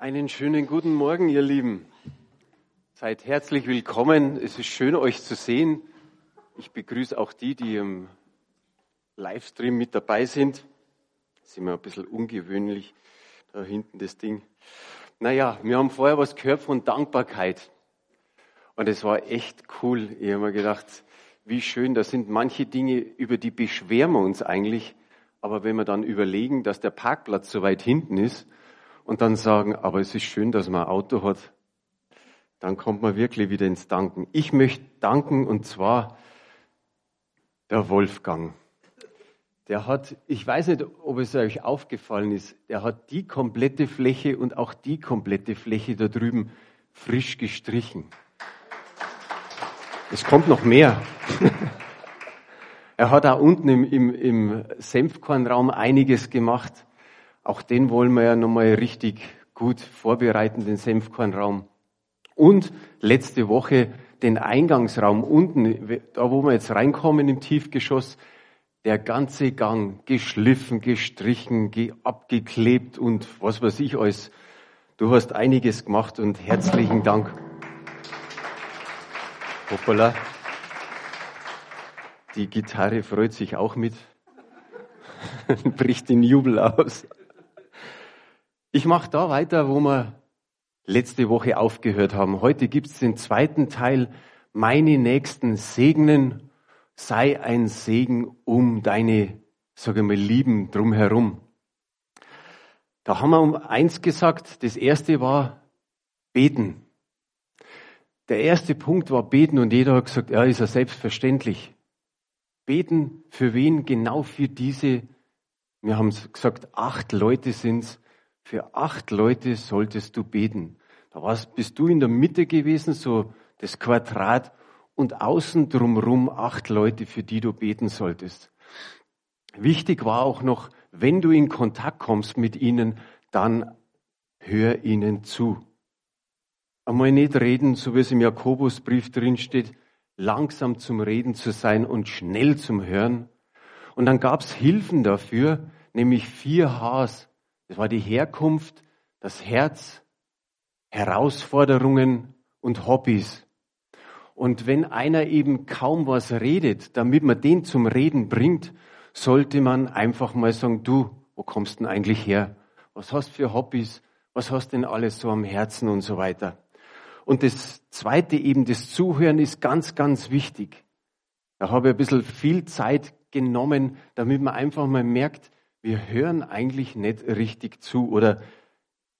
Einen schönen guten Morgen, ihr Lieben. Seid herzlich willkommen. Es ist schön, euch zu sehen. Ich begrüße auch die, die im Livestream mit dabei sind. Das ist immer ein bisschen ungewöhnlich, da hinten das Ding. Naja, wir haben vorher was gehört von Dankbarkeit. Und es war echt cool. Ich habe mir gedacht, wie schön, da sind manche Dinge, über die beschweren wir uns eigentlich. Aber wenn wir dann überlegen, dass der Parkplatz so weit hinten ist und dann sagen, aber es ist schön, dass man ein Auto hat, dann kommt man wirklich wieder ins Danken. Ich möchte danken und zwar der Wolfgang. Der hat, ich weiß nicht, ob es euch aufgefallen ist, der hat die komplette Fläche und auch die komplette Fläche da drüben frisch gestrichen. Es kommt noch mehr. er hat auch unten im, im, im Senfkornraum einiges gemacht. Auch den wollen wir ja nochmal richtig gut vorbereiten, den Senfkornraum. Und letzte Woche den Eingangsraum unten, da wo wir jetzt reinkommen im Tiefgeschoss, der ganze Gang geschliffen, gestrichen, abgeklebt und was weiß ich alles. Du hast einiges gemacht und herzlichen Dank. Hoppala. Die Gitarre freut sich auch mit, bricht in Jubel aus. Ich mache da weiter, wo wir letzte Woche aufgehört haben. Heute gibt es den zweiten Teil, meine Nächsten segnen, sei ein Segen um deine, sage mal, Lieben drumherum. Da haben wir um eins gesagt, das erste war beten. Der erste Punkt war beten und jeder hat gesagt, ja, ist ja selbstverständlich. Beten für wen? Genau für diese, wir haben gesagt, acht Leute sind's. Für acht Leute solltest du beten. Da warst, bist du in der Mitte gewesen, so das Quadrat, und außen drumherum acht Leute, für die du beten solltest. Wichtig war auch noch, wenn du in Kontakt kommst mit ihnen, dann hör ihnen zu. Einmal nicht reden, so wie es im Jakobusbrief drin steht, langsam zum Reden zu sein und schnell zum Hören. Und dann gab es Hilfen dafür, nämlich vier Hs. Das war die Herkunft, das Herz, Herausforderungen und Hobbys. Und wenn einer eben kaum was redet, damit man den zum Reden bringt, sollte man einfach mal sagen, du, wo kommst denn eigentlich her? Was hast du für Hobbys? Was hast denn alles so am Herzen und so weiter? Und das zweite eben, das Zuhören ist ganz, ganz wichtig. Da habe ich ein bisschen viel Zeit genommen, damit man einfach mal merkt, wir hören eigentlich nicht richtig zu oder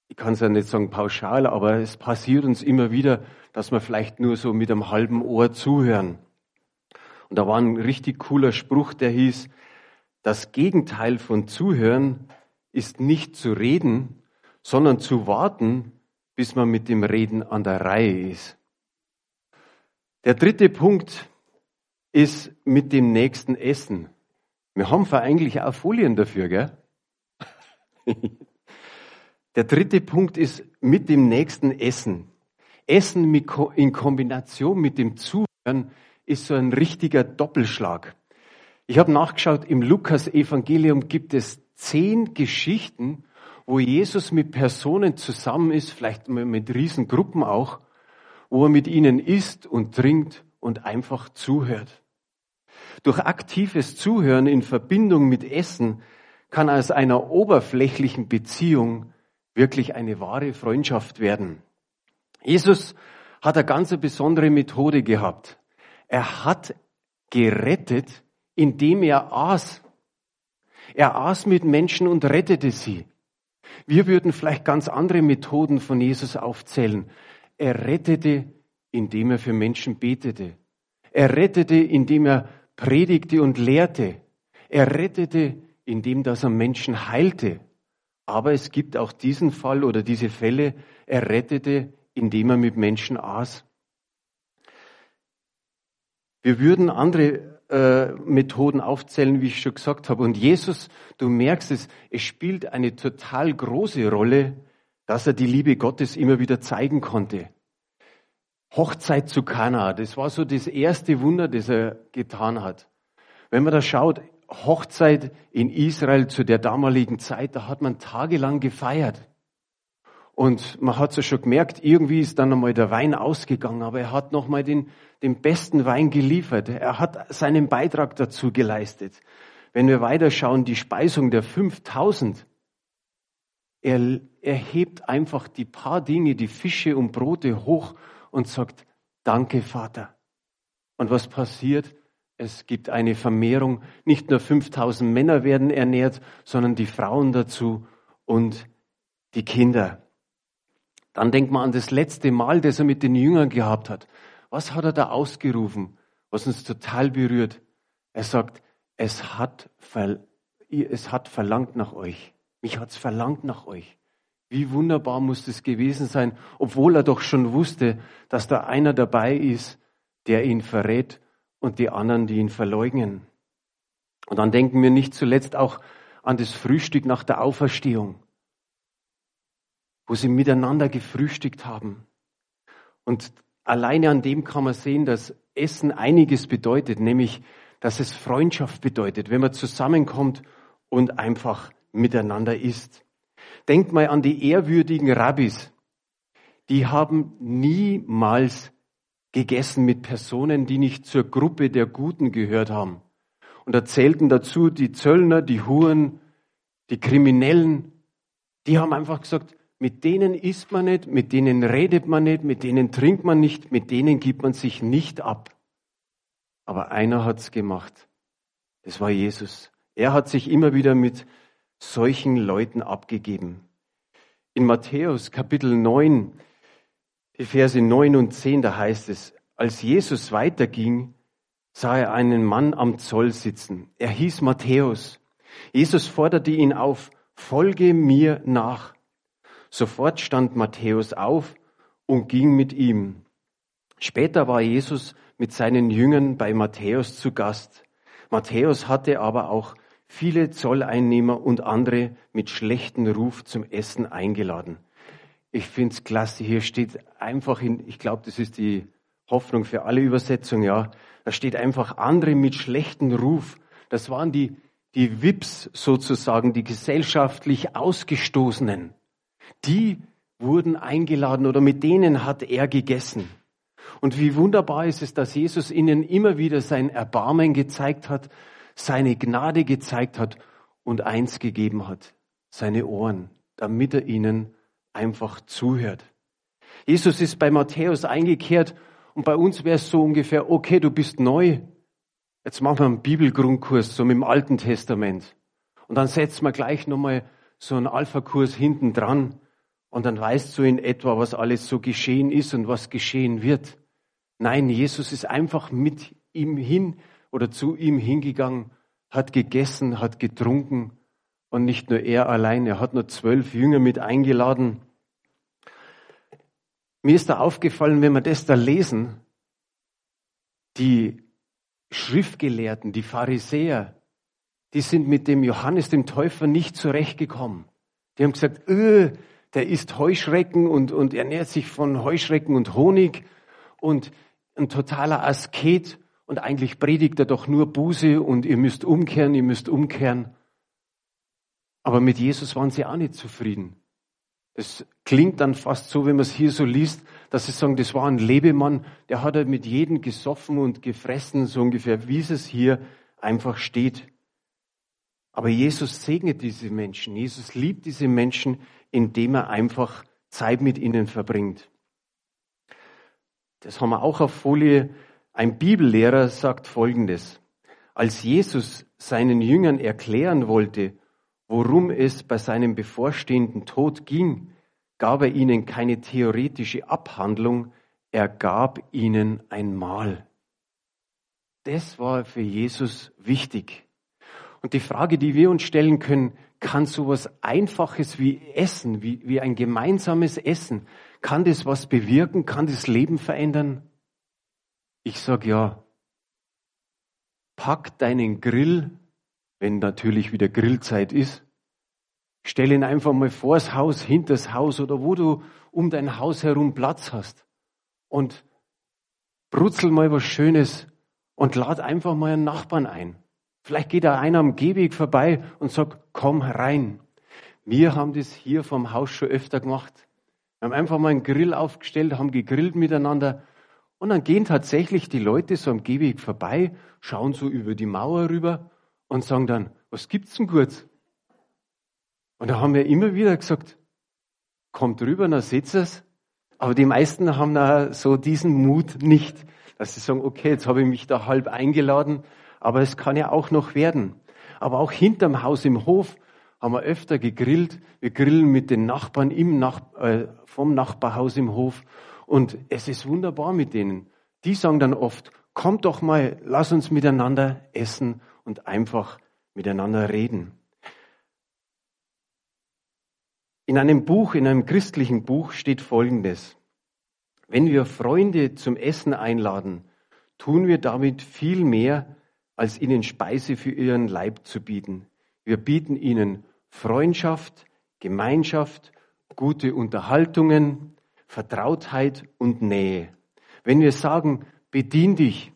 ich kann es ja nicht sagen pauschal, aber es passiert uns immer wieder, dass wir vielleicht nur so mit einem halben Ohr zuhören. Und da war ein richtig cooler Spruch, der hieß, das Gegenteil von Zuhören ist nicht zu reden, sondern zu warten, bis man mit dem Reden an der Reihe ist. Der dritte Punkt ist mit dem nächsten Essen. Wir haben eigentlich auch Folien dafür, gell? Der dritte Punkt ist mit dem nächsten Essen. Essen in Kombination mit dem Zuhören ist so ein richtiger Doppelschlag. Ich habe nachgeschaut, im Lukas-Evangelium gibt es zehn Geschichten, wo Jesus mit Personen zusammen ist, vielleicht mit Riesengruppen auch, wo er mit ihnen isst und trinkt und einfach zuhört. Durch aktives Zuhören in Verbindung mit Essen kann aus einer oberflächlichen Beziehung wirklich eine wahre Freundschaft werden. Jesus hat eine ganz besondere Methode gehabt. Er hat gerettet, indem er aß. Er aß mit Menschen und rettete sie. Wir würden vielleicht ganz andere Methoden von Jesus aufzählen. Er rettete, indem er für Menschen betete. Er rettete, indem er predigte und lehrte. Er rettete, indem das er Menschen heilte. Aber es gibt auch diesen Fall oder diese Fälle, er rettete, indem er mit Menschen aß. Wir würden andere äh, Methoden aufzählen, wie ich schon gesagt habe. Und Jesus, du merkst es, es spielt eine total große Rolle, dass er die Liebe Gottes immer wieder zeigen konnte. Hochzeit zu Kana, das war so das erste Wunder, das er getan hat. Wenn man da schaut, Hochzeit in Israel zu der damaligen Zeit, da hat man tagelang gefeiert. Und man hat es ja schon gemerkt, irgendwie ist dann einmal der Wein ausgegangen, aber er hat nochmal den, den besten Wein geliefert. Er hat seinen Beitrag dazu geleistet. Wenn wir weiterschauen, die Speisung der 5000, er, er hebt einfach die paar Dinge, die Fische und Brote hoch und sagt, danke Vater. Und was passiert? Es gibt eine Vermehrung. Nicht nur 5000 Männer werden ernährt, sondern die Frauen dazu und die Kinder. Dann denkt man an das letzte Mal, das er mit den Jüngern gehabt hat. Was hat er da ausgerufen, was uns total berührt? Er sagt, es hat, es hat verlangt nach euch. Mich hat's verlangt nach euch. Wie wunderbar muss das gewesen sein, obwohl er doch schon wusste, dass da einer dabei ist, der ihn verrät und die anderen, die ihn verleugnen. Und dann denken wir nicht zuletzt auch an das Frühstück nach der Auferstehung, wo sie miteinander gefrühstückt haben. Und alleine an dem kann man sehen, dass Essen einiges bedeutet, nämlich, dass es Freundschaft bedeutet, wenn man zusammenkommt und einfach miteinander isst. Denkt mal an die ehrwürdigen Rabbis. Die haben niemals gegessen mit Personen, die nicht zur Gruppe der Guten gehört haben. Und erzählten dazu die Zöllner, die Huren, die Kriminellen. Die haben einfach gesagt, mit denen isst man nicht, mit denen redet man nicht, mit denen trinkt man nicht, mit denen gibt man sich nicht ab. Aber einer hat's gemacht. Das war Jesus. Er hat sich immer wieder mit solchen Leuten abgegeben. In Matthäus Kapitel 9, die Verse 9 und 10, da heißt es, als Jesus weiterging, sah er einen Mann am Zoll sitzen. Er hieß Matthäus. Jesus forderte ihn auf, folge mir nach. Sofort stand Matthäus auf und ging mit ihm. Später war Jesus mit seinen Jüngern bei Matthäus zu Gast. Matthäus hatte aber auch viele Zolleinnehmer und andere mit schlechten Ruf zum Essen eingeladen. Ich finde es klasse. Hier steht einfach in, ich glaube, das ist die Hoffnung für alle Übersetzungen, ja. Da steht einfach andere mit schlechten Ruf. Das waren die, die Wips sozusagen, die gesellschaftlich Ausgestoßenen. Die wurden eingeladen oder mit denen hat er gegessen. Und wie wunderbar ist es, dass Jesus ihnen immer wieder sein Erbarmen gezeigt hat, seine Gnade gezeigt hat und eins gegeben hat, seine Ohren, damit er ihnen einfach zuhört. Jesus ist bei Matthäus eingekehrt und bei uns wäre es so ungefähr, okay, du bist neu. Jetzt machen wir einen Bibelgrundkurs, so mit dem Alten Testament. Und dann setzen wir gleich nochmal so einen Alpha-Kurs hinten dran. Und dann weißt du in etwa, was alles so geschehen ist und was geschehen wird. Nein, Jesus ist einfach mit ihm hin oder zu ihm hingegangen, hat gegessen, hat getrunken und nicht nur er allein, er hat nur zwölf Jünger mit eingeladen. Mir ist da aufgefallen, wenn wir das da lesen, die Schriftgelehrten, die Pharisäer, die sind mit dem Johannes dem Täufer nicht zurechtgekommen. Die haben gesagt, öh, der isst Heuschrecken und, und ernährt sich von Heuschrecken und Honig und ein totaler Asket und eigentlich predigt er doch nur Buße und ihr müsst umkehren, ihr müsst umkehren. Aber mit Jesus waren sie auch nicht zufrieden. Es klingt dann fast so, wenn man es hier so liest, dass sie sagen, das war ein Lebemann, der hat halt mit jedem gesoffen und gefressen, so ungefähr, wie es hier einfach steht. Aber Jesus segnet diese Menschen. Jesus liebt diese Menschen, indem er einfach Zeit mit ihnen verbringt. Das haben wir auch auf Folie ein Bibellehrer sagt Folgendes. Als Jesus seinen Jüngern erklären wollte, worum es bei seinem bevorstehenden Tod ging, gab er ihnen keine theoretische Abhandlung, er gab ihnen ein Mahl. Das war für Jesus wichtig. Und die Frage, die wir uns stellen können, kann sowas Einfaches wie Essen, wie, wie ein gemeinsames Essen, kann das was bewirken? Kann das Leben verändern? Ich sag ja, pack deinen Grill, wenn natürlich wieder Grillzeit ist. Stell ihn einfach mal vors Haus, hinters Haus oder wo du um dein Haus herum Platz hast. Und brutzel mal was Schönes und lad einfach mal einen Nachbarn ein. Vielleicht geht da einer am Gehweg vorbei und sagt, komm rein. Wir haben das hier vom Haus schon öfter gemacht. Wir haben einfach mal einen Grill aufgestellt, haben gegrillt miteinander. Und dann gehen tatsächlich die Leute so am Gehweg vorbei, schauen so über die Mauer rüber und sagen dann, was gibt's denn kurz? Und da haben wir immer wieder gesagt, kommt rüber, dann seht es. Aber die meisten haben da so diesen Mut nicht, dass sie sagen, okay, jetzt habe ich mich da halb eingeladen, aber es kann ja auch noch werden. Aber auch hinterm Haus im Hof haben wir öfter gegrillt. Wir grillen mit den Nachbarn im Nach äh, vom Nachbarhaus im Hof. Und es ist wunderbar mit denen. Die sagen dann oft, kommt doch mal, lass uns miteinander essen und einfach miteinander reden. In einem Buch, in einem christlichen Buch steht Folgendes. Wenn wir Freunde zum Essen einladen, tun wir damit viel mehr, als ihnen Speise für ihren Leib zu bieten. Wir bieten ihnen Freundschaft, Gemeinschaft, gute Unterhaltungen, Vertrautheit und Nähe. Wenn wir sagen, bedien dich,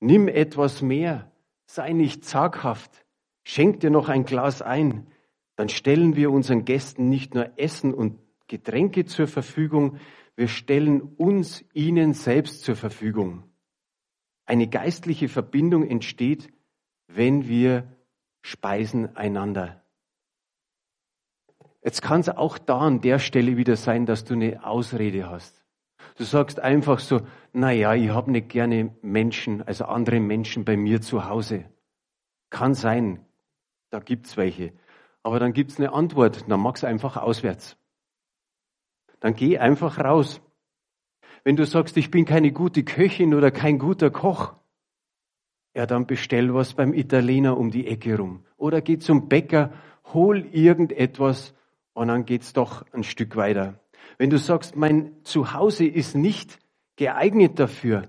nimm etwas mehr, sei nicht zaghaft, schenk dir noch ein Glas ein, dann stellen wir unseren Gästen nicht nur Essen und Getränke zur Verfügung, wir stellen uns ihnen selbst zur Verfügung. Eine geistliche Verbindung entsteht, wenn wir speisen einander. Jetzt kann es auch da an der Stelle wieder sein, dass du eine Ausrede hast. Du sagst einfach so, na ja, ich habe nicht gerne Menschen, also andere Menschen bei mir zu Hause. Kann sein, da gibt's welche. Aber dann gibt's eine Antwort, dann mach's einfach auswärts. Dann geh einfach raus. Wenn du sagst, ich bin keine gute Köchin oder kein guter Koch, ja, dann bestell was beim Italiener um die Ecke rum. Oder geh zum Bäcker, hol irgendetwas und dann geht's doch ein Stück weiter. Wenn du sagst, mein Zuhause ist nicht geeignet dafür,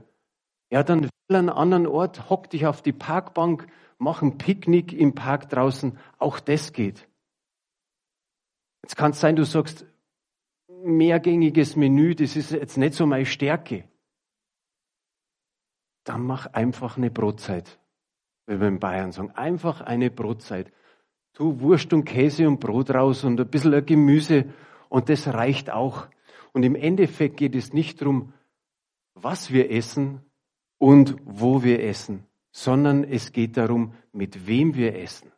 ja, dann will einen anderen Ort, hock dich auf die Parkbank, mach ein Picknick im Park draußen, auch das geht. Jetzt kann es sein, du sagst, mehrgängiges Menü, das ist jetzt nicht so meine Stärke. Dann mach einfach eine Brotzeit, wie wir in Bayern sagen. Einfach eine Brotzeit. Tu Wurst und Käse und Brot raus und ein bisschen Gemüse und das reicht auch. Und im Endeffekt geht es nicht darum, was wir essen und wo wir essen, sondern es geht darum, mit wem wir essen.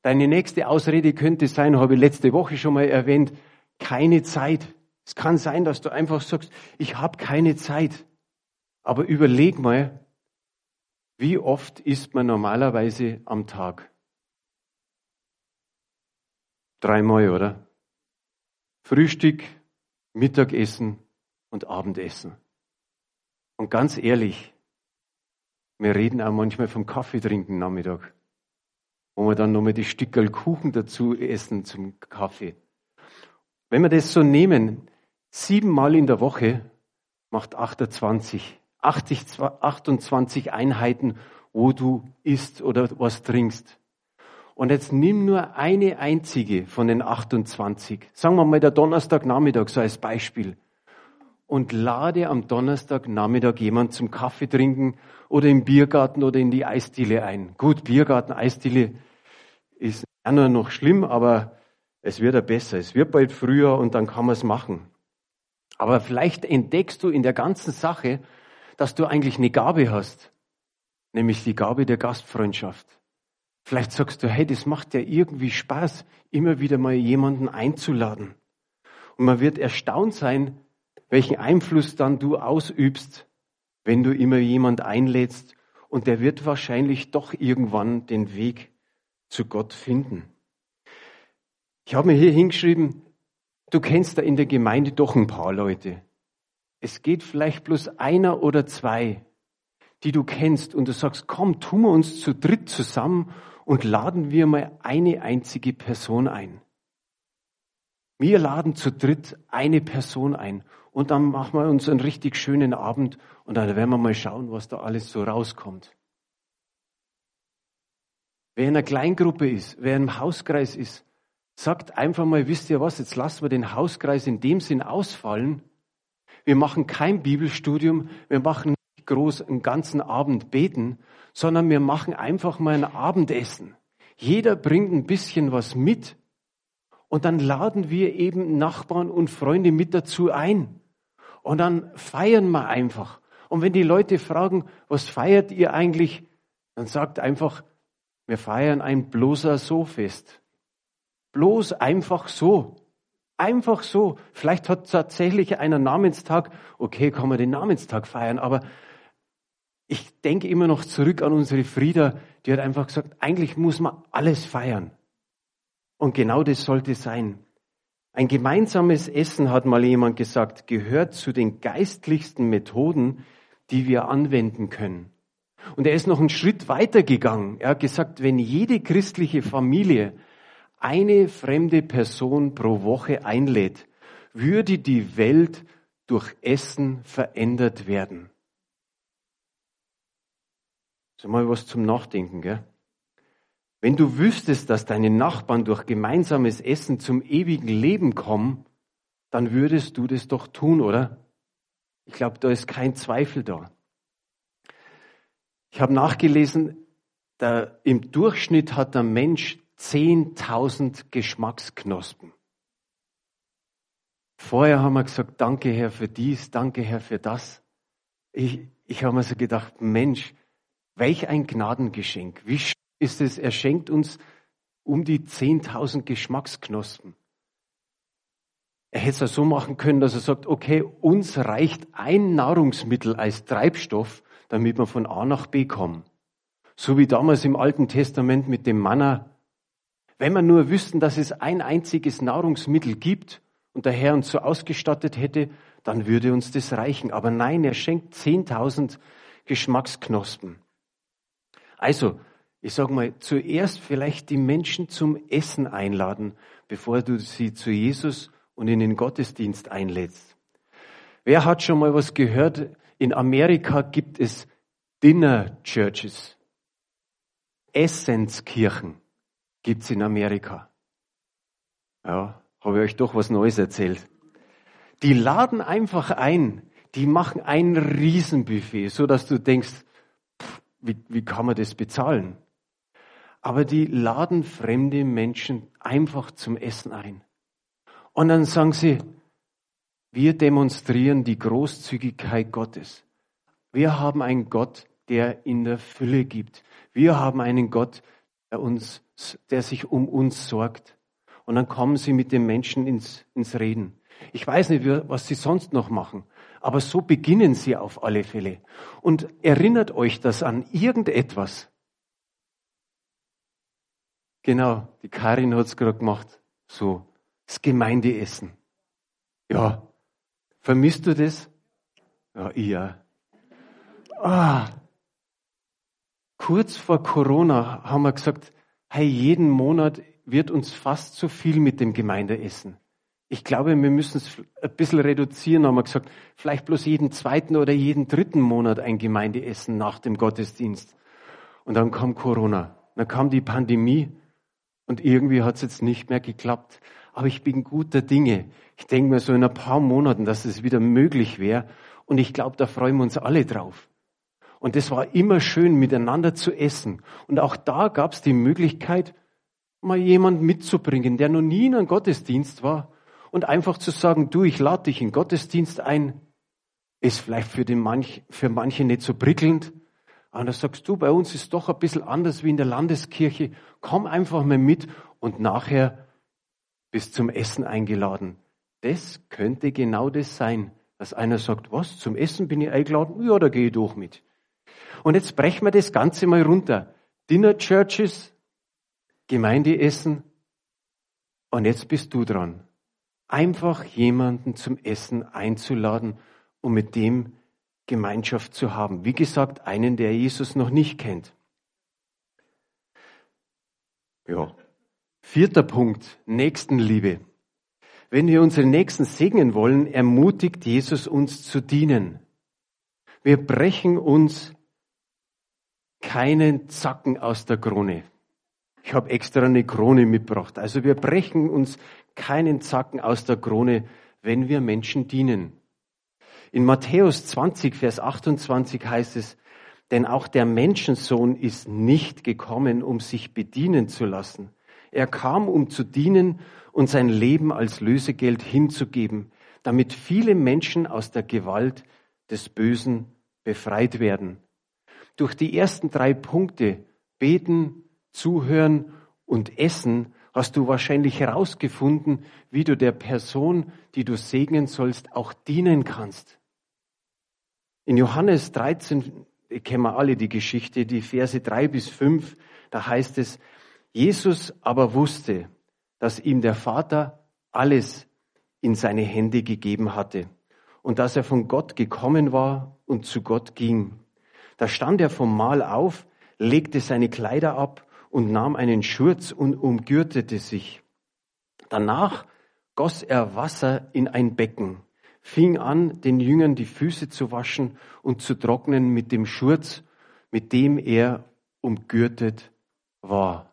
Deine nächste Ausrede könnte sein, habe ich letzte Woche schon mal erwähnt, keine Zeit. Es kann sein, dass du einfach sagst, ich habe keine Zeit. Aber überleg mal, wie oft isst man normalerweise am Tag? Dreimal, oder? Frühstück, Mittagessen und Abendessen. Und ganz ehrlich, wir reden auch manchmal vom Kaffee trinken Nachmittag, wo wir dann nochmal die Stückel Kuchen dazu essen zum Kaffee. Wenn wir das so nehmen, siebenmal in der Woche macht 28, 80, 28 Einheiten, wo du isst oder was trinkst. Und jetzt nimm nur eine einzige von den 28. Sagen wir mal der Donnerstagnachmittag so als Beispiel. Und lade am Donnerstagnachmittag jemand zum Kaffee trinken oder im Biergarten oder in die Eisdiele ein. Gut, Biergarten, Eisdiele ist nur noch schlimm, aber es wird ja besser. Es wird bald früher und dann kann man es machen. Aber vielleicht entdeckst du in der ganzen Sache, dass du eigentlich eine Gabe hast, nämlich die Gabe der Gastfreundschaft. Vielleicht sagst du, hey, das macht ja irgendwie Spaß, immer wieder mal jemanden einzuladen. Und man wird erstaunt sein, welchen Einfluss dann du ausübst, wenn du immer jemand einlädst und der wird wahrscheinlich doch irgendwann den Weg zu Gott finden. Ich habe mir hier hingeschrieben, du kennst da in der Gemeinde doch ein paar Leute. Es geht vielleicht bloß einer oder zwei, die du kennst und du sagst, komm, tun wir uns zu dritt zusammen und laden wir mal eine einzige Person ein. Wir laden zu dritt eine Person ein und dann machen wir uns einen richtig schönen Abend und dann werden wir mal schauen, was da alles so rauskommt. Wer in einer Kleingruppe ist, wer im Hauskreis ist, sagt einfach mal, wisst ihr was, jetzt lassen wir den Hauskreis in dem Sinn ausfallen. Wir machen kein Bibelstudium, wir machen groß einen ganzen Abend beten, sondern wir machen einfach mal ein Abendessen. Jeder bringt ein bisschen was mit Und dann laden wir eben Nachbarn und Freunde mit dazu ein. Und dann feiern wir einfach. Und wenn die Leute fragen, was feiert ihr eigentlich, dann sagt einfach, wir feiern ein bloßer So-Fest. Bloß einfach so. Einfach so. Vielleicht hat tatsächlich einer Namenstag. Okay, kann man den Namenstag feiern, aber ich denke immer noch zurück an unsere Frieda, die hat einfach gesagt, eigentlich muss man alles feiern. Und genau das sollte sein. Ein gemeinsames Essen, hat mal jemand gesagt, gehört zu den geistlichsten Methoden, die wir anwenden können. Und er ist noch einen Schritt weiter gegangen. Er hat gesagt, wenn jede christliche Familie eine fremde Person pro Woche einlädt, würde die Welt durch Essen verändert werden. So mal was zum Nachdenken, gell? Wenn du wüsstest, dass deine Nachbarn durch gemeinsames Essen zum ewigen Leben kommen, dann würdest du das doch tun, oder? Ich glaube, da ist kein Zweifel da. Ich habe nachgelesen, der, im Durchschnitt hat der Mensch 10.000 Geschmacksknospen. Vorher haben wir gesagt, danke Herr für dies, danke Herr für das. Ich, ich habe mir so gedacht, Mensch, welch ein Gnadengeschenk. Wie ist es, er schenkt uns um die 10.000 Geschmacksknospen. Er hätte es so machen können, dass er sagt, okay, uns reicht ein Nahrungsmittel als Treibstoff, damit wir von A nach B kommen. So wie damals im Alten Testament mit dem Manna. Wenn wir nur wüssten, dass es ein einziges Nahrungsmittel gibt und der Herr uns so ausgestattet hätte, dann würde uns das reichen. Aber nein, er schenkt 10.000 Geschmacksknospen. Also, ich sage mal, zuerst vielleicht die Menschen zum Essen einladen, bevor du sie zu Jesus und in den Gottesdienst einlädst. Wer hat schon mal was gehört? In Amerika gibt es Dinner Churches. Essenskirchen gibt's in Amerika. Ja, habe ich euch doch was Neues erzählt. Die laden einfach ein, die machen ein Riesenbuffet, so dass du denkst, wie, wie kann man das bezahlen? aber die laden fremde Menschen einfach zum Essen ein. Und dann sagen sie, wir demonstrieren die Großzügigkeit Gottes. Wir haben einen Gott, der in der Fülle gibt. Wir haben einen Gott, der uns, der sich um uns sorgt. Und dann kommen sie mit den Menschen ins, ins Reden. Ich weiß nicht, was sie sonst noch machen, aber so beginnen sie auf alle Fälle. Und erinnert euch das an irgendetwas, Genau, die Karin hat's gerade gemacht. So, das Gemeindeessen. Ja, vermisst du das? Ja, ich ja. Ah, kurz vor Corona haben wir gesagt, hey, jeden Monat wird uns fast zu viel mit dem Gemeindeessen. Ich glaube, wir müssen es ein bisschen reduzieren, haben wir gesagt, vielleicht bloß jeden zweiten oder jeden dritten Monat ein Gemeindeessen nach dem Gottesdienst. Und dann kam Corona, dann kam die Pandemie und irgendwie hat es jetzt nicht mehr geklappt. Aber ich bin guter Dinge. Ich denke mir so in ein paar Monaten, dass es wieder möglich wäre. Und ich glaube, da freuen wir uns alle drauf. Und es war immer schön, miteinander zu essen. Und auch da gab es die Möglichkeit, mal jemand mitzubringen, der noch nie in einem Gottesdienst war. Und einfach zu sagen, du, ich lade dich in Gottesdienst ein. Ist vielleicht für, den manch, für manche nicht so prickelnd. Und da sagst du, bei uns ist doch ein bisschen anders wie in der Landeskirche. Komm einfach mal mit und nachher bist zum Essen eingeladen. Das könnte genau das sein, dass einer sagt, was, zum Essen bin ich eingeladen? Ja, da gehe ich durch mit. Und jetzt brechen wir das Ganze mal runter. Dinner Churches, Gemeindeessen. Und jetzt bist du dran. Einfach jemanden zum Essen einzuladen und mit dem Gemeinschaft zu haben. Wie gesagt, einen, der Jesus noch nicht kennt. Ja. Vierter Punkt, Nächstenliebe. Wenn wir unsere Nächsten segnen wollen, ermutigt Jesus uns zu dienen. Wir brechen uns keinen Zacken aus der Krone. Ich habe extra eine Krone mitgebracht. Also wir brechen uns keinen Zacken aus der Krone, wenn wir Menschen dienen. In Matthäus 20, Vers 28 heißt es, denn auch der Menschensohn ist nicht gekommen, um sich bedienen zu lassen. Er kam, um zu dienen und sein Leben als Lösegeld hinzugeben, damit viele Menschen aus der Gewalt des Bösen befreit werden. Durch die ersten drei Punkte, beten, zuhören und essen, hast du wahrscheinlich herausgefunden, wie du der Person, die du segnen sollst, auch dienen kannst. In Johannes 13 kennen wir alle die Geschichte, die Verse drei bis fünf, da heißt es, Jesus aber wusste, dass ihm der Vater alles in seine Hände gegeben hatte und dass er von Gott gekommen war und zu Gott ging. Da stand er vom Mahl auf, legte seine Kleider ab und nahm einen Schurz und umgürtete sich. Danach goss er Wasser in ein Becken, fing an, den Jüngern die Füße zu waschen und zu trocknen mit dem Schurz, mit dem er umgürtet war.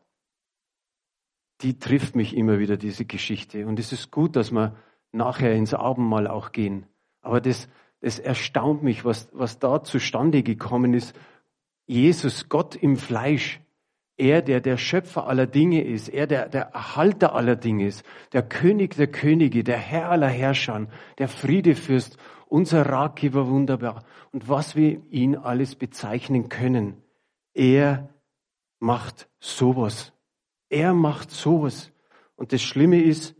Die trifft mich immer wieder, diese Geschichte. Und es ist gut, dass wir nachher ins Abendmahl auch gehen. Aber das, das erstaunt mich, was, was da zustande gekommen ist. Jesus, Gott im Fleisch, er, der der Schöpfer aller Dinge ist, er, der der Erhalter aller Dinge ist, der König der Könige, der Herr aller Herrscher, der Friedefürst, unser Ratgeber wunderbar. Und was wir ihn alles bezeichnen können. Er macht sowas. Er macht sowas. Und das Schlimme ist,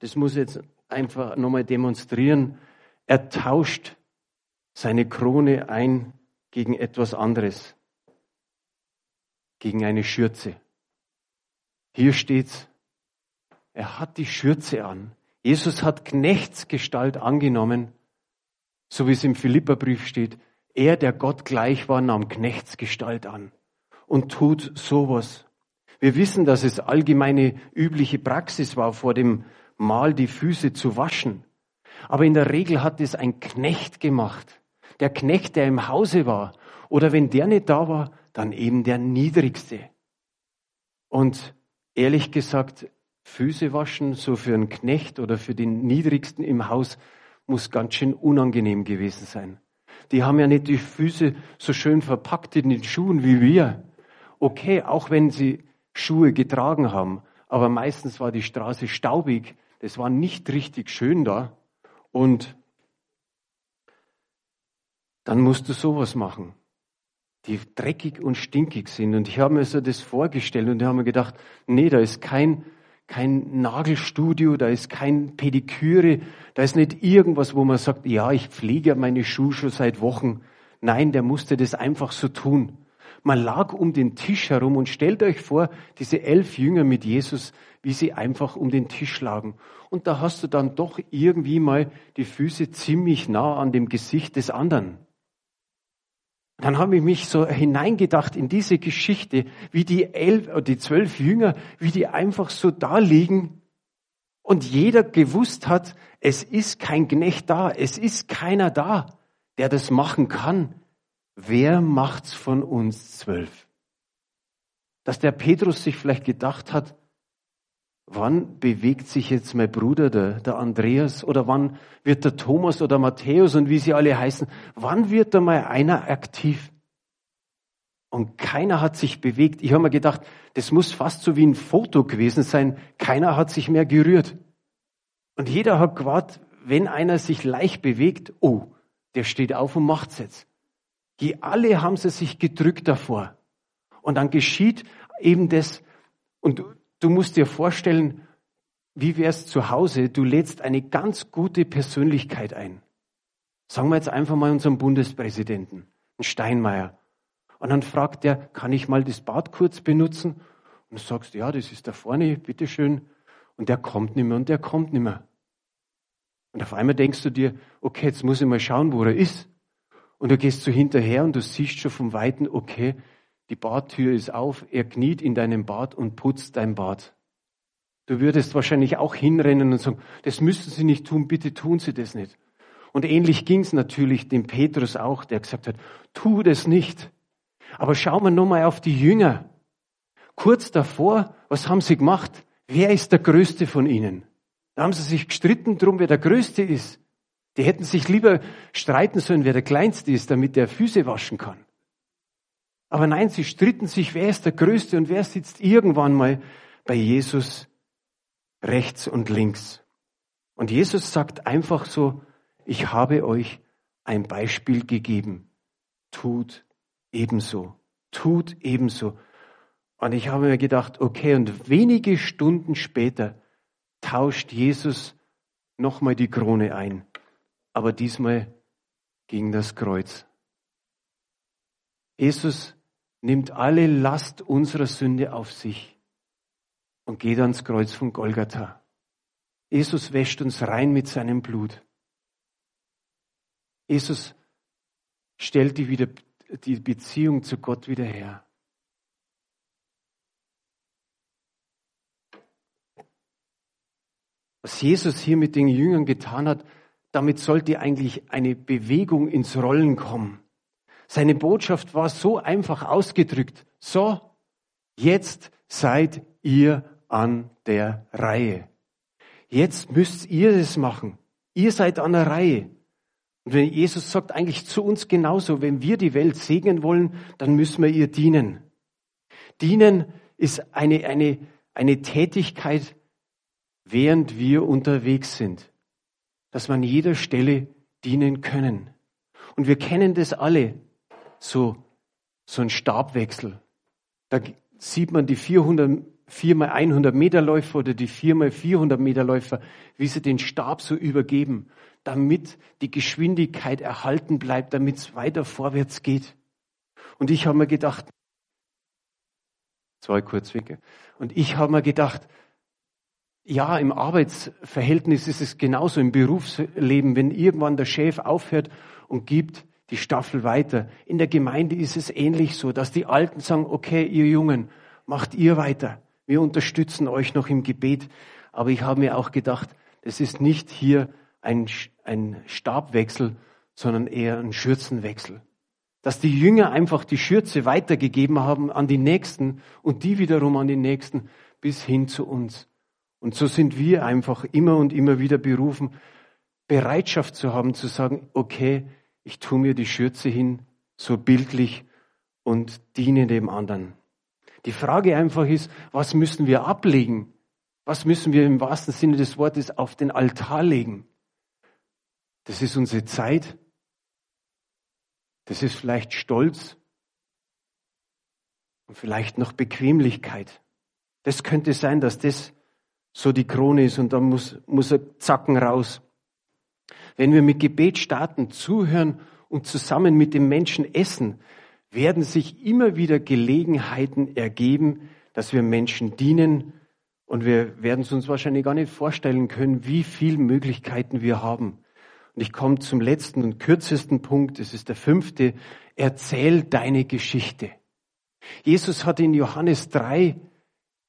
das muss ich jetzt einfach nochmal demonstrieren, er tauscht seine Krone ein gegen etwas anderes gegen eine Schürze. Hier steht's. Er hat die Schürze an. Jesus hat Knechtsgestalt angenommen, so wie es im Philipperbrief steht. Er, der Gott gleich war, nahm Knechtsgestalt an und tut sowas. Wir wissen, dass es allgemeine übliche Praxis war, vor dem Mahl die Füße zu waschen. Aber in der Regel hat es ein Knecht gemacht. Der Knecht, der im Hause war. Oder wenn der nicht da war, dann eben der Niedrigste. Und ehrlich gesagt, Füße waschen, so für einen Knecht oder für den Niedrigsten im Haus, muss ganz schön unangenehm gewesen sein. Die haben ja nicht die Füße so schön verpackt in den Schuhen wie wir. Okay, auch wenn sie Schuhe getragen haben, aber meistens war die Straße staubig, das war nicht richtig schön da. Und dann musst du sowas machen die dreckig und stinkig sind. Und ich habe mir so das vorgestellt und ich habe mir gedacht, nee, da ist kein, kein Nagelstudio, da ist kein Pediküre, da ist nicht irgendwas, wo man sagt, ja, ich pflege meine Schuhe schon seit Wochen. Nein, der musste das einfach so tun. Man lag um den Tisch herum und stellt euch vor, diese elf Jünger mit Jesus, wie sie einfach um den Tisch lagen. Und da hast du dann doch irgendwie mal die Füße ziemlich nah an dem Gesicht des anderen. Dann habe ich mich so hineingedacht in diese Geschichte, wie die elf oder die zwölf Jünger, wie die einfach so da liegen und jeder gewusst hat, es ist kein Knecht da, es ist keiner da, der das machen kann. Wer macht's von uns zwölf? Dass der Petrus sich vielleicht gedacht hat, Wann bewegt sich jetzt mein Bruder, der, der Andreas, oder wann wird der Thomas oder Matthäus und wie sie alle heißen, wann wird da mal einer aktiv? Und keiner hat sich bewegt. Ich habe mir gedacht, das muss fast so wie ein Foto gewesen sein. Keiner hat sich mehr gerührt. Und jeder hat gewartet, wenn einer sich leicht bewegt, oh, der steht auf und macht's jetzt. Die alle haben sie sich gedrückt davor. Und dann geschieht eben das, und Du musst dir vorstellen, wie wär's zu Hause? Du lädst eine ganz gute Persönlichkeit ein. Sagen wir jetzt einfach mal unseren Bundespräsidenten, einen Steinmeier. Und dann fragt der, kann ich mal das Bad kurz benutzen? Und du sagst, ja, das ist da vorne, bitteschön. Und der kommt nicht mehr und der kommt nicht mehr. Und auf einmal denkst du dir, okay, jetzt muss ich mal schauen, wo er ist. Und du gehst so hinterher und du siehst schon vom Weiten, okay, die Badtür ist auf, er kniet in deinem Bad und putzt dein Bad. Du würdest wahrscheinlich auch hinrennen und sagen, das müssen Sie nicht tun, bitte tun Sie das nicht. Und ähnlich ging es natürlich dem Petrus auch, der gesagt hat, tu das nicht. Aber schauen wir nochmal auf die Jünger. Kurz davor, was haben sie gemacht? Wer ist der Größte von ihnen? Da haben sie sich gestritten drum, wer der Größte ist. Die hätten sich lieber streiten sollen, wer der Kleinste ist, damit der Füße waschen kann. Aber nein, sie stritten sich, wer ist der Größte und wer sitzt irgendwann mal bei Jesus rechts und links. Und Jesus sagt einfach so, ich habe euch ein Beispiel gegeben. Tut ebenso. Tut ebenso. Und ich habe mir gedacht, okay, und wenige Stunden später tauscht Jesus nochmal die Krone ein. Aber diesmal gegen das Kreuz. Jesus nimmt alle Last unserer Sünde auf sich und geht ans Kreuz von Golgatha. Jesus wäscht uns rein mit seinem Blut. Jesus stellt die, wieder, die Beziehung zu Gott wieder her. Was Jesus hier mit den Jüngern getan hat, damit sollte eigentlich eine Bewegung ins Rollen kommen. Seine Botschaft war so einfach ausgedrückt. So, jetzt seid ihr an der Reihe. Jetzt müsst ihr es machen. Ihr seid an der Reihe. Und wenn Jesus sagt eigentlich zu uns genauso, wenn wir die Welt segnen wollen, dann müssen wir ihr dienen. Dienen ist eine, eine, eine Tätigkeit, während wir unterwegs sind, dass wir an jeder Stelle dienen können. Und wir kennen das alle, so, so ein Stabwechsel. Da sieht man die 400, 4 mal 100 Meter Läufer oder die 4 mal 400 Meter Läufer, wie sie den Stab so übergeben, damit die Geschwindigkeit erhalten bleibt, damit es weiter vorwärts geht. Und ich habe mir gedacht, zwei Kurzwege, und ich habe mir gedacht, ja, im Arbeitsverhältnis ist es genauso im Berufsleben, wenn irgendwann der Chef aufhört und gibt die Staffel weiter. In der Gemeinde ist es ähnlich so, dass die Alten sagen, okay, ihr Jungen, macht ihr weiter. Wir unterstützen euch noch im Gebet. Aber ich habe mir auch gedacht, es ist nicht hier ein, ein Stabwechsel, sondern eher ein Schürzenwechsel. Dass die Jünger einfach die Schürze weitergegeben haben an die Nächsten und die wiederum an die Nächsten bis hin zu uns. Und so sind wir einfach immer und immer wieder berufen, Bereitschaft zu haben, zu sagen, okay, ich tue mir die Schürze hin, so bildlich und diene dem anderen. Die Frage einfach ist, was müssen wir ablegen? Was müssen wir im wahrsten Sinne des Wortes auf den Altar legen? Das ist unsere Zeit. Das ist vielleicht Stolz und vielleicht noch Bequemlichkeit. Das könnte sein, dass das so die Krone ist und dann muss, muss er zacken raus. Wenn wir mit Gebet starten, zuhören und zusammen mit dem Menschen essen, werden sich immer wieder Gelegenheiten ergeben, dass wir Menschen dienen und wir werden es uns wahrscheinlich gar nicht vorstellen können, wie viele Möglichkeiten wir haben. Und ich komme zum letzten und kürzesten Punkt, das ist der fünfte, erzähl deine Geschichte. Jesus hat in Johannes 3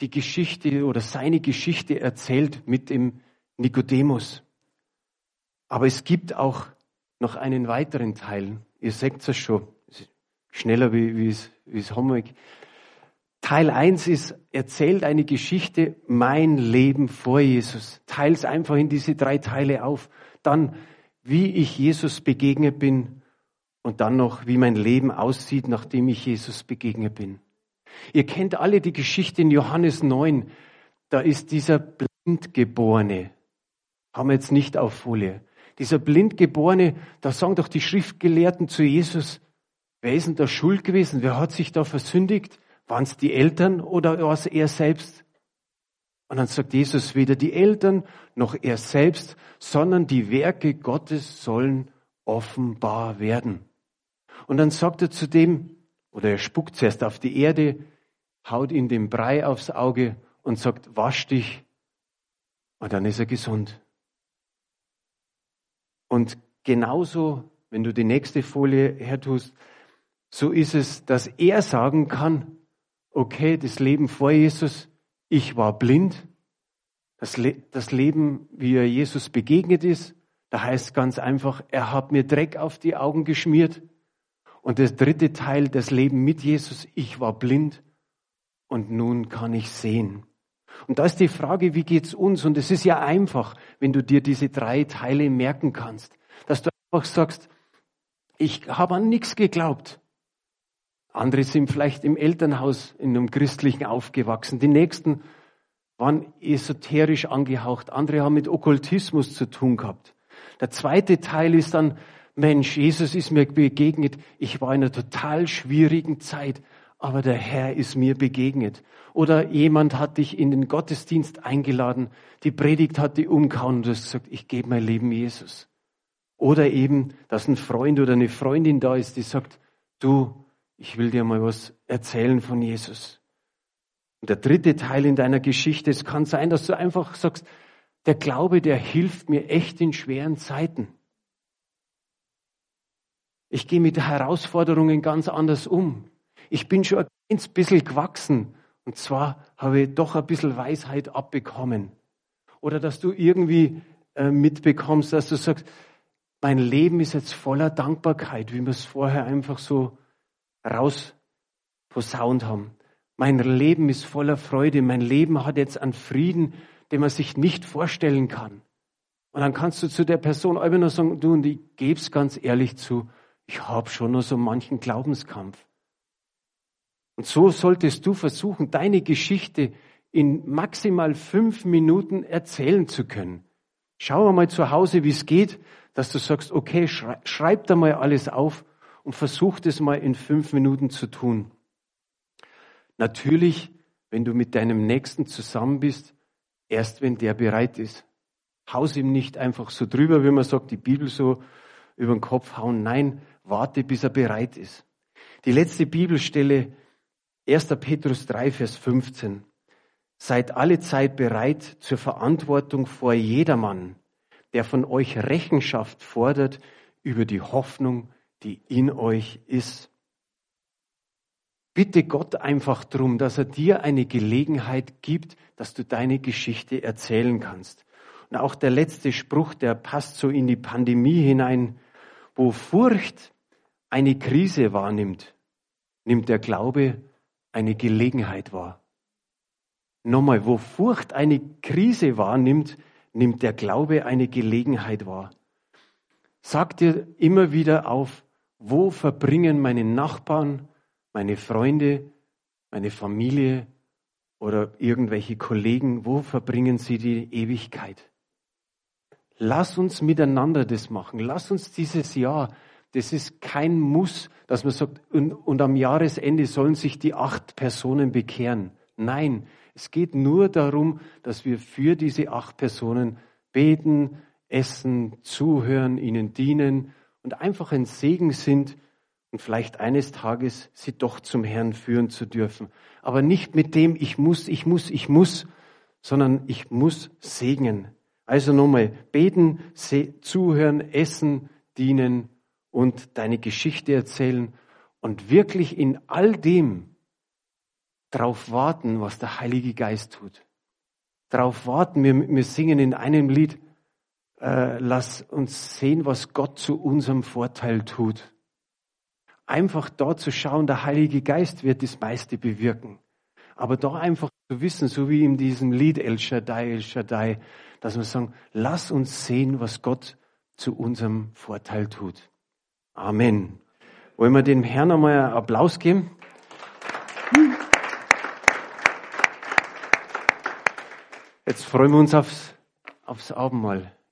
die Geschichte oder seine Geschichte erzählt mit dem Nikodemus. Aber es gibt auch noch einen weiteren Teil. Ihr seht es schon, schneller wie, wie es, wie es Homework. Teil 1 ist, erzählt eine Geschichte, mein Leben vor Jesus. Teils einfach in diese drei Teile auf. Dann, wie ich Jesus begegnet bin und dann noch, wie mein Leben aussieht, nachdem ich Jesus begegnet bin. Ihr kennt alle die Geschichte in Johannes 9. Da ist dieser Blindgeborene. Haben wir jetzt nicht auf Folie. Dieser Blindgeborene, da sagen doch die Schriftgelehrten zu Jesus, wer ist denn da schuld gewesen? Wer hat sich da versündigt? Waren es die Eltern oder war es er selbst? Und dann sagt Jesus, weder die Eltern noch er selbst, sondern die Werke Gottes sollen offenbar werden. Und dann sagt er zu dem, oder er spuckt zuerst auf die Erde, haut ihm den Brei aufs Auge und sagt, wasch dich. Und dann ist er gesund. Und genauso, wenn du die nächste Folie hertust, so ist es, dass er sagen kann, okay, das Leben vor Jesus, ich war blind. Das, Le das Leben, wie er Jesus begegnet ist, da heißt ganz einfach, er hat mir Dreck auf die Augen geschmiert. Und das dritte Teil, das Leben mit Jesus, ich war blind und nun kann ich sehen. Und da ist die Frage, wie geht's uns? Und es ist ja einfach, wenn du dir diese drei Teile merken kannst, dass du einfach sagst, ich habe an nichts geglaubt. Andere sind vielleicht im Elternhaus in einem christlichen aufgewachsen. Die nächsten waren esoterisch angehaucht, andere haben mit Okkultismus zu tun gehabt. Der zweite Teil ist dann, Mensch, Jesus ist mir begegnet, ich war in einer total schwierigen Zeit, aber der Herr ist mir begegnet. Oder jemand hat dich in den Gottesdienst eingeladen, die Predigt hat dich umgehauen und du hast gesagt, ich gebe mein Leben Jesus. Oder eben, dass ein Freund oder eine Freundin da ist, die sagt, du, ich will dir mal was erzählen von Jesus. Und der dritte Teil in deiner Geschichte, es kann sein, dass du einfach sagst, der Glaube, der hilft mir echt in schweren Zeiten. Ich gehe mit Herausforderungen ganz anders um. Ich bin schon ein bisschen gewachsen. Und zwar habe ich doch ein bisschen Weisheit abbekommen. Oder dass du irgendwie äh, mitbekommst, dass du sagst, mein Leben ist jetzt voller Dankbarkeit, wie wir es vorher einfach so rausposaunt haben. Mein Leben ist voller Freude. Mein Leben hat jetzt einen Frieden, den man sich nicht vorstellen kann. Und dann kannst du zu der Person einfach nur sagen, du, und ich gebe es ganz ehrlich zu, ich habe schon noch so manchen Glaubenskampf. Und so solltest du versuchen, deine Geschichte in maximal fünf Minuten erzählen zu können. Schau mal zu Hause, wie es geht, dass du sagst, okay, schreib da mal alles auf und versuch das mal in fünf Minuten zu tun. Natürlich, wenn du mit deinem Nächsten zusammen bist, erst wenn der bereit ist. Haus ihm nicht einfach so drüber, wie man sagt, die Bibel so über den Kopf hauen. Nein, warte, bis er bereit ist. Die letzte Bibelstelle 1. Petrus 3, Vers 15. Seid alle Zeit bereit zur Verantwortung vor jedermann, der von euch Rechenschaft fordert über die Hoffnung, die in euch ist. Bitte Gott einfach drum, dass er dir eine Gelegenheit gibt, dass du deine Geschichte erzählen kannst. Und auch der letzte Spruch, der passt so in die Pandemie hinein, wo Furcht eine Krise wahrnimmt, nimmt der Glaube eine Gelegenheit wahr. Nochmal, wo Furcht eine Krise wahrnimmt, nimmt der Glaube eine Gelegenheit wahr. Sag dir immer wieder auf, wo verbringen meine Nachbarn, meine Freunde, meine Familie oder irgendwelche Kollegen, wo verbringen sie die Ewigkeit? Lass uns miteinander das machen. Lass uns dieses Jahr das ist kein Muss, dass man sagt, und, und am Jahresende sollen sich die acht Personen bekehren. Nein, es geht nur darum, dass wir für diese acht Personen beten, essen, zuhören, ihnen dienen und einfach ein Segen sind und vielleicht eines Tages sie doch zum Herrn führen zu dürfen. Aber nicht mit dem, ich muss, ich muss, ich muss, sondern ich muss segnen. Also nochmal, beten, zuhören, essen, dienen und deine Geschichte erzählen und wirklich in all dem darauf warten, was der Heilige Geist tut. Darauf warten, wir, wir singen in einem Lied, äh, lass uns sehen, was Gott zu unserem Vorteil tut. Einfach dort zu schauen, der Heilige Geist wird das meiste bewirken. Aber da einfach zu wissen, so wie in diesem Lied El Shaddai, El Shaddai, dass wir sagen, lass uns sehen, was Gott zu unserem Vorteil tut. Amen. Wollen wir dem Herrn einmal einen Applaus geben? Jetzt freuen wir uns aufs, aufs Abendmahl.